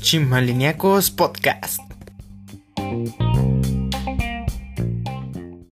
Chimaliniacos Podcast.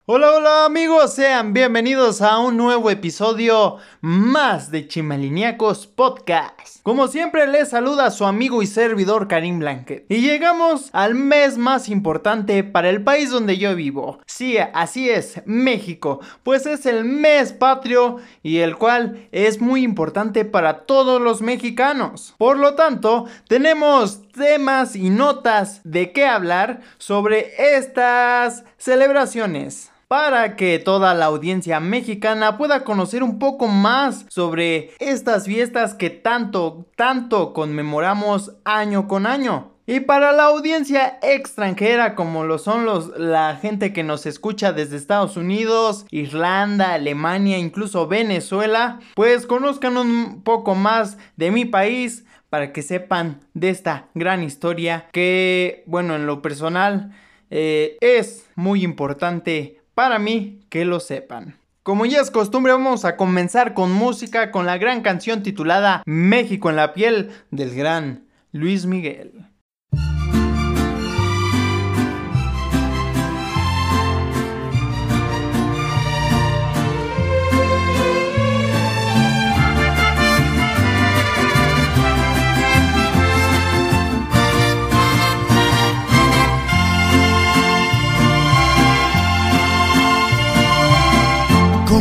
Hola, hola amigos, sean bienvenidos a un nuevo episodio más de Chimaliniacos Podcast. Como siempre les saluda su amigo y servidor Karim Blanket. Y llegamos al mes más importante para el país donde yo vivo. Sí, así es, México. Pues es el mes patrio y el cual es muy importante para todos los mexicanos. Por lo tanto, tenemos temas y notas de qué hablar sobre estas celebraciones para que toda la audiencia mexicana pueda conocer un poco más sobre estas fiestas que tanto, tanto conmemoramos año con año. Y para la audiencia extranjera, como lo son los, la gente que nos escucha desde Estados Unidos, Irlanda, Alemania, incluso Venezuela, pues conozcan un poco más de mi país para que sepan de esta gran historia que, bueno, en lo personal eh, es muy importante para mí que lo sepan. Como ya es costumbre, vamos a comenzar con música con la gran canción titulada México en la piel del gran Luis Miguel.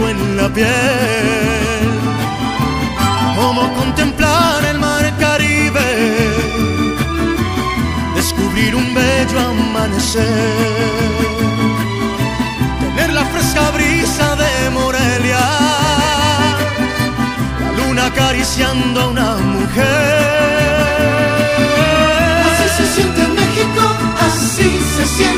En la piel, como contemplar el mar Caribe, descubrir un bello amanecer. La fresca brisa de Morelia, la luna acariciando a una mujer. Así se siente México, así se siente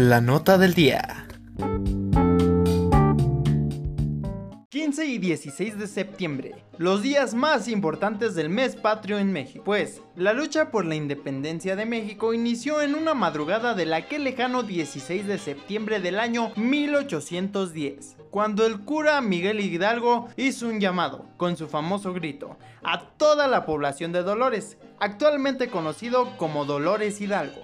La nota del día. 15 y 16 de septiembre, los días más importantes del mes patrio en México, pues la lucha por la independencia de México inició en una madrugada del aquel lejano 16 de septiembre del año 1810, cuando el cura Miguel Hidalgo hizo un llamado, con su famoso grito, a toda la población de Dolores, actualmente conocido como Dolores Hidalgo.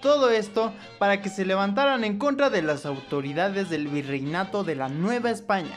Todo esto para que se levantaran en contra de las autoridades del virreinato de la Nueva España,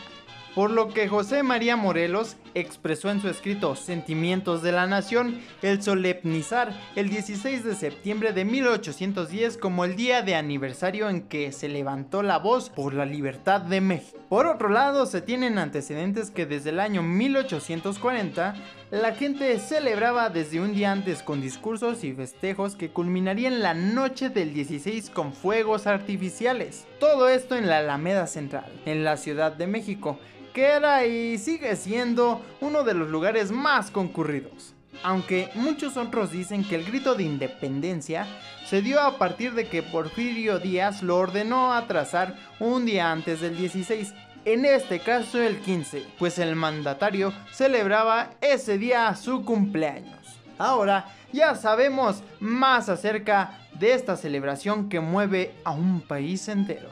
por lo que José María Morelos expresó en su escrito Sentimientos de la Nación el solemnizar el 16 de septiembre de 1810 como el día de aniversario en que se levantó la voz por la libertad de México. Por otro lado, se tienen antecedentes que desde el año 1840 la gente celebraba desde un día antes con discursos y festejos que culminarían la noche del 16 con fuegos artificiales. Todo esto en la Alameda Central, en la Ciudad de México, que era y sigue siendo uno de los lugares más concurridos. Aunque muchos otros dicen que el grito de independencia se dio a partir de que Porfirio Díaz lo ordenó atrasar un día antes del 16, en este caso el 15, pues el mandatario celebraba ese día su cumpleaños. Ahora ya sabemos más acerca de esta celebración que mueve a un país entero.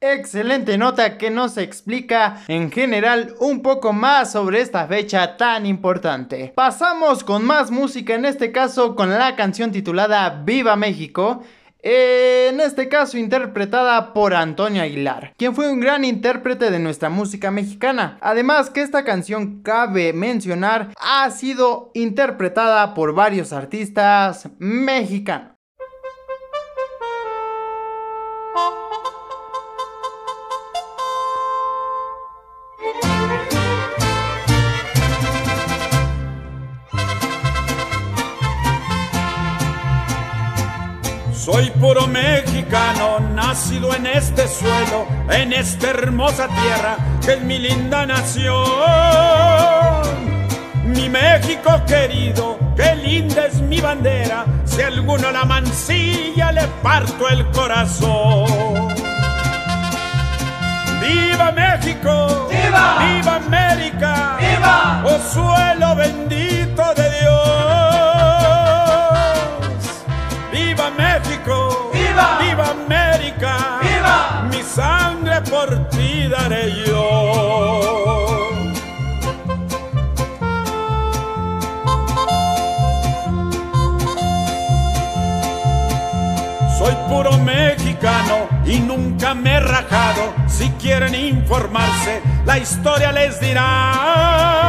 Excelente nota que nos explica en general un poco más sobre esta fecha tan importante. Pasamos con más música, en este caso con la canción titulada Viva México. En este caso interpretada por Antonio Aguilar, quien fue un gran intérprete de nuestra música mexicana. Además que esta canción, cabe mencionar, ha sido interpretada por varios artistas mexicanos. Soy puro mexicano, nacido en este suelo, en esta hermosa tierra que es mi linda nación. Mi México querido, qué linda es mi bandera, si alguno la mancilla le parto el corazón. ¡Viva México! ¡Viva! ¡Viva América! ¡Viva! ¡Oh suelo bendito de Dios! ¡Viva México! ¡Viva! ¡Viva América! ¡Viva! Mi sangre por ti daré yo. Soy puro mexicano y nunca me he rajado. Si quieren informarse, la historia les dirá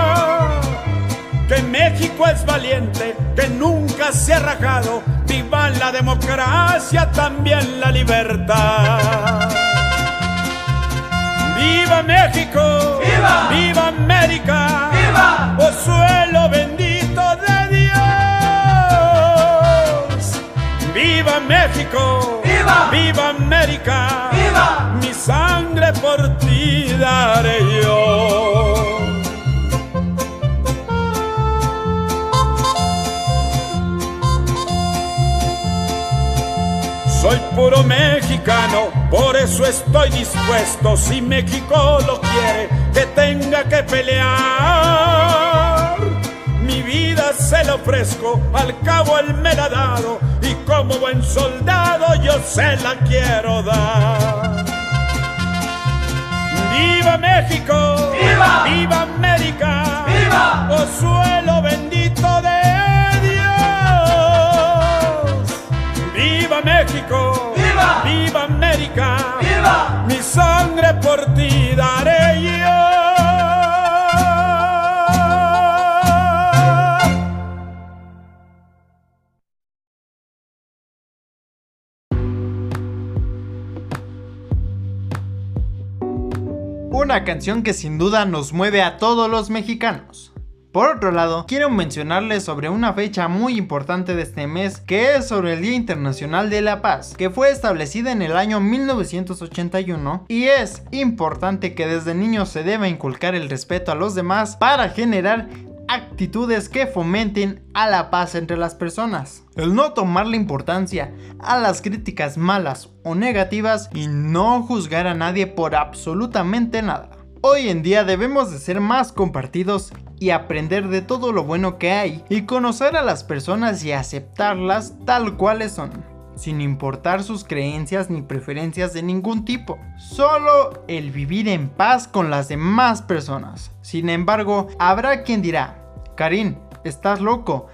que México es valiente, que nunca se ha rajado. Viva la democracia, también la libertad. ¡Viva México! ¡Viva! ¡Viva América! ¡Viva! ¡Oh suelo bendito de Dios! ¡Viva México! ¡Viva! ¡Viva América! ¡Viva! Mi sangre por ti daré yo. Soy puro mexicano, por eso estoy dispuesto, si México lo quiere, que tenga que pelear. Mi vida se la ofrezco, al cabo él me la ha dado, y como buen soldado yo se la quiero dar. ¡Viva México! ¡Viva! ¡Viva América! ¡Viva! ¡Oh sangre por ti daré yo. Una canción que sin duda nos mueve a todos los mexicanos. Por otro lado, quiero mencionarles sobre una fecha muy importante de este mes, que es sobre el Día Internacional de la Paz, que fue establecida en el año 1981 y es importante que desde niños se deba inculcar el respeto a los demás para generar actitudes que fomenten a la paz entre las personas. El no tomar la importancia a las críticas malas o negativas y no juzgar a nadie por absolutamente nada. Hoy en día debemos de ser más compartidos y aprender de todo lo bueno que hay y conocer a las personas y aceptarlas tal cuales son sin importar sus creencias ni preferencias de ningún tipo. Solo el vivir en paz con las demás personas. Sin embargo, habrá quien dirá, Karim, estás loco.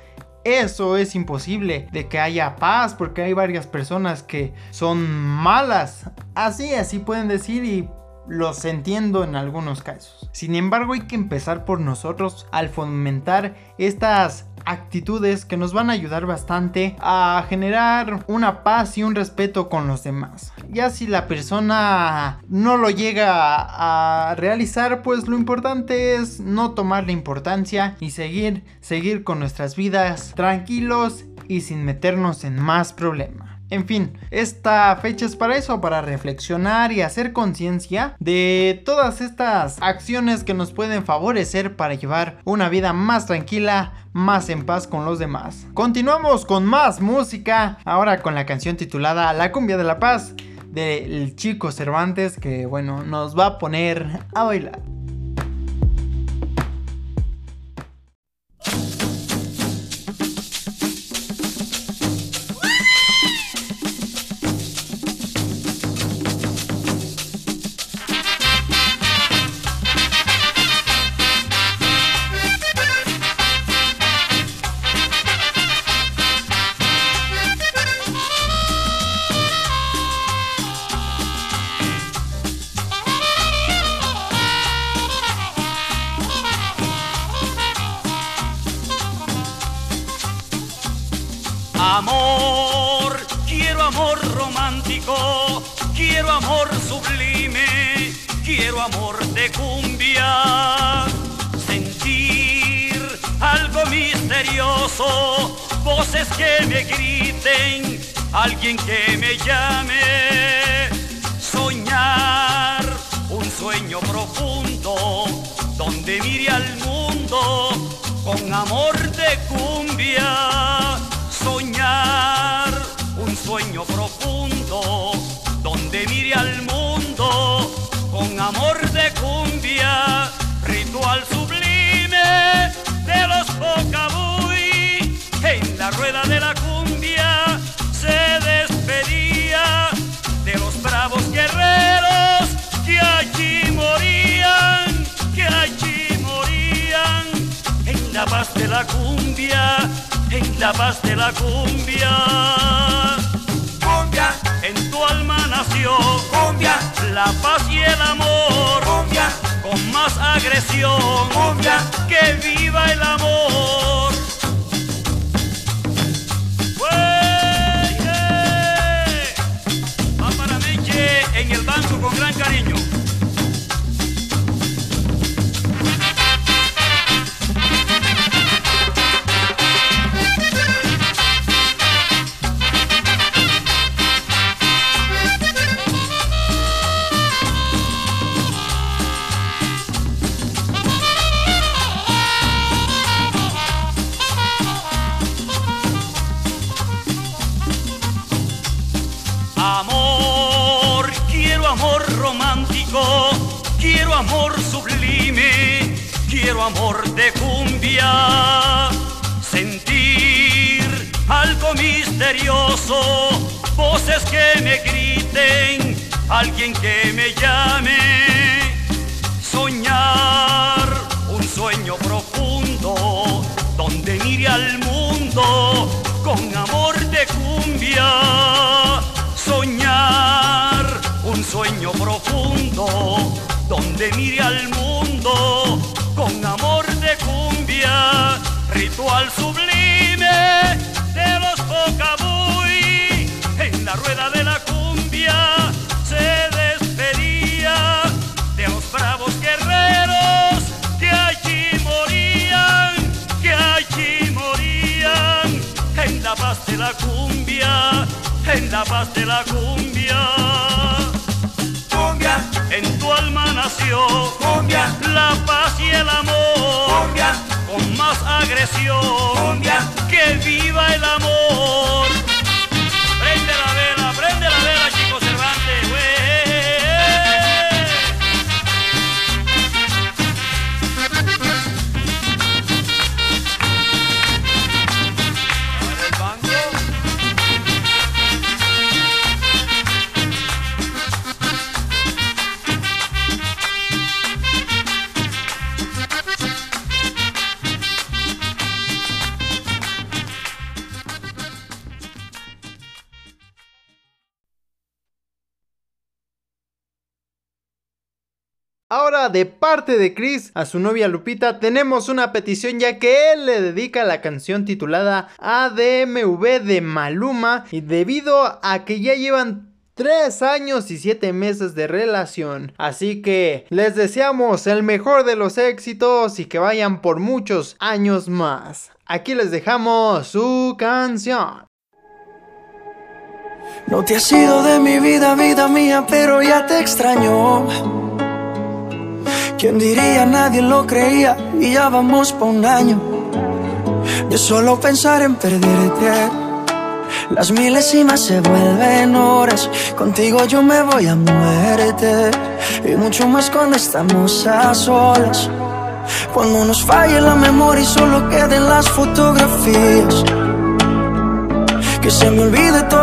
Eso es imposible de que haya paz porque hay varias personas que son malas. Así, así pueden decir y los entiendo en algunos casos. Sin embargo, hay que empezar por nosotros al fomentar estas actitudes que nos van a ayudar bastante a generar una paz y un respeto con los demás. Ya si la persona no lo llega a realizar, pues lo importante es no tomar la importancia y seguir, seguir con nuestras vidas tranquilos y sin meternos en más problemas. En fin, esta fecha es para eso, para reflexionar y hacer conciencia de todas estas acciones que nos pueden favorecer para llevar una vida más tranquila, más en paz con los demás. Continuamos con más música, ahora con la canción titulada La cumbia de la paz del chico Cervantes que bueno, nos va a poner a bailar. Amor sublime, quiero amor de cumbia. Sentir algo misterioso, voces que me griten, alguien que me llame. Soñar un sueño profundo, donde mire al mundo con amor de cumbia soñar un sueño profundo amor de cumbia, ritual sublime de los Pocabuy. En la rueda de la cumbia se despedía de los bravos guerreros que allí morían, que allí morían en la paz de la cumbia en la paz de la cumbia. Nació cumbia, la paz y el amor. Cumbia, con más agresión. Cumbia, que viva el amor. Va para Meche en el banco con gran cariño. Quiero amor sublime, quiero amor de cumbia. Sentir algo misterioso, voces que me griten, alguien que me llame. Soñar un sueño profundo, donde mire al mundo con amor de cumbia sueño profundo donde mire al mundo con amor de cumbia, ritual sublime de los Pocabuy. En la rueda de la cumbia se despedía de los bravos guerreros que allí morían, que allí morían en la paz de la cumbia en la paz de la cumbia. Nació cumbia, la paz y el amor. Cumbia, con más regresión. Que viva el amor. Ahora, de parte de Chris a su novia Lupita, tenemos una petición ya que él le dedica la canción titulada ADMV de Maluma y debido a que ya llevan 3 años y 7 meses de relación. Así que les deseamos el mejor de los éxitos y que vayan por muchos años más. Aquí les dejamos su canción. No te has ido de mi vida, vida mía, pero ya te extraño. ¿Quién diría? Nadie lo creía y ya vamos pa' un año. De solo pensar en perderte. Las milésimas se vuelven horas. Contigo yo me voy a muerte. Y mucho más cuando estamos a solas. Cuando nos falle la memoria y solo queden las fotografías. Que se me olvide todo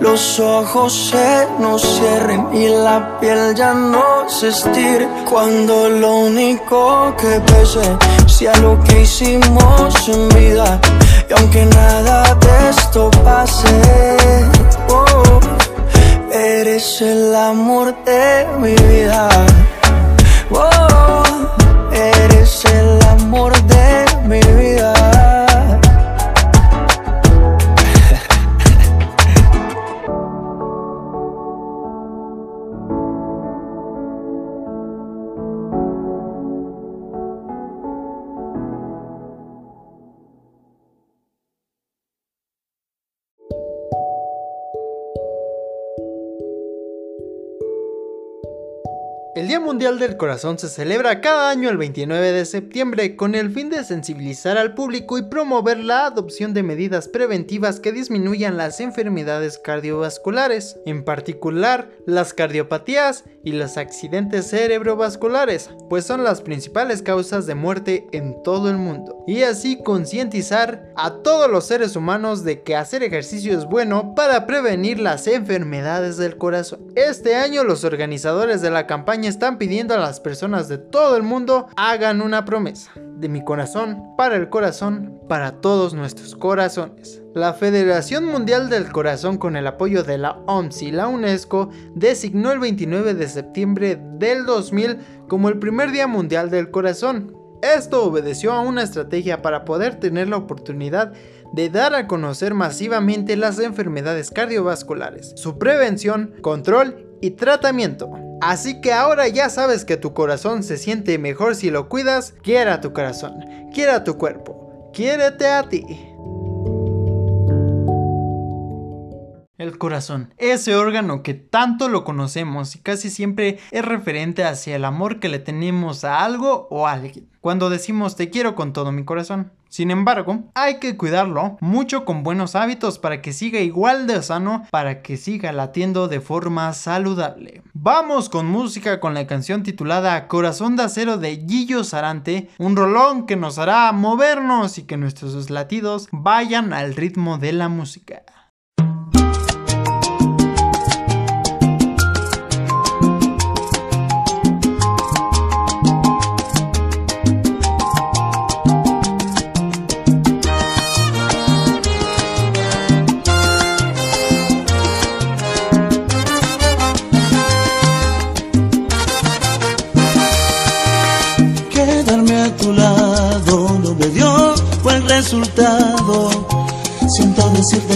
los ojos se nos cierren y la piel ya no se estire. Cuando lo único que pese sea lo que hicimos en vida. Y aunque nada de esto pase, oh, eres el amor de mi vida. Oh, eres el amor de Mundial del Corazón se celebra cada año el 29 de septiembre con el fin de sensibilizar al público y promover la adopción de medidas preventivas que disminuyan las enfermedades cardiovasculares, en particular las cardiopatías y los accidentes cerebrovasculares, pues son las principales causas de muerte en todo el mundo. Y así concientizar a todos los seres humanos de que hacer ejercicio es bueno para prevenir las enfermedades del corazón. Este año los organizadores de la campaña están pidiendo a las personas de todo el mundo hagan una promesa. De mi corazón, para el corazón, para todos nuestros corazones. La Federación Mundial del Corazón con el apoyo de la OMS y la UNESCO designó el 29 de septiembre del 2000 como el primer Día Mundial del Corazón. Esto obedeció a una estrategia para poder tener la oportunidad de dar a conocer masivamente las enfermedades cardiovasculares, su prevención, control y tratamiento. Así que ahora ya sabes que tu corazón se siente mejor si lo cuidas. Quiera tu corazón, quiera tu cuerpo, quiérete a ti. El corazón, ese órgano que tanto lo conocemos y casi siempre es referente hacia el amor que le tenemos a algo o a alguien. Cuando decimos te quiero con todo mi corazón. Sin embargo, hay que cuidarlo mucho con buenos hábitos para que siga igual de sano, para que siga latiendo de forma saludable. Vamos con música con la canción titulada Corazón de Acero de Gillo Sarante, un rolón que nos hará movernos y que nuestros latidos vayan al ritmo de la música.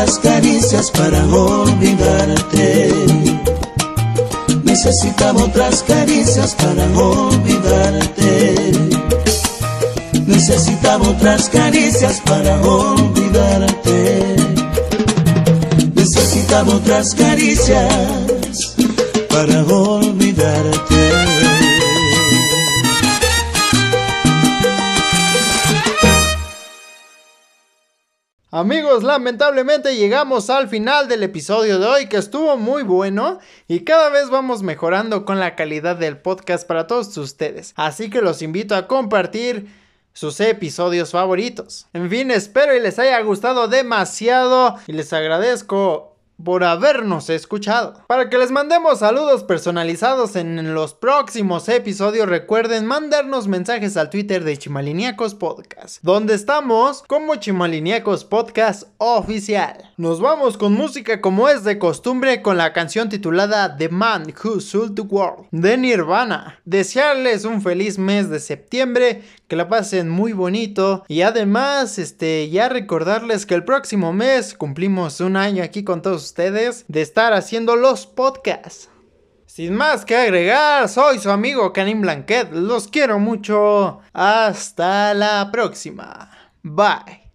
Caricias para olvidarte. Necesitaba otras caricias para olvidarte. Necesitaba otras caricias para olvidarte. Necesitaba otras caricias para olvidarte. Amigos, lamentablemente llegamos al final del episodio de hoy que estuvo muy bueno y cada vez vamos mejorando con la calidad del podcast para todos ustedes. Así que los invito a compartir sus episodios favoritos. En fin, espero y les haya gustado demasiado y les agradezco por habernos escuchado. Para que les mandemos saludos personalizados en los próximos episodios, recuerden mandarnos mensajes al Twitter de Chimaliniacos Podcast, donde estamos como Chimaliniacos Podcast Oficial. Nos vamos con música como es de costumbre con la canción titulada The Man Who Sold the World de Nirvana. Desearles un feliz mes de septiembre, que la pasen muy bonito y además este ya recordarles que el próximo mes cumplimos un año aquí con todos ustedes de estar haciendo los podcasts. Sin más que agregar, soy su amigo Canin Blanquet. Los quiero mucho. Hasta la próxima. Bye.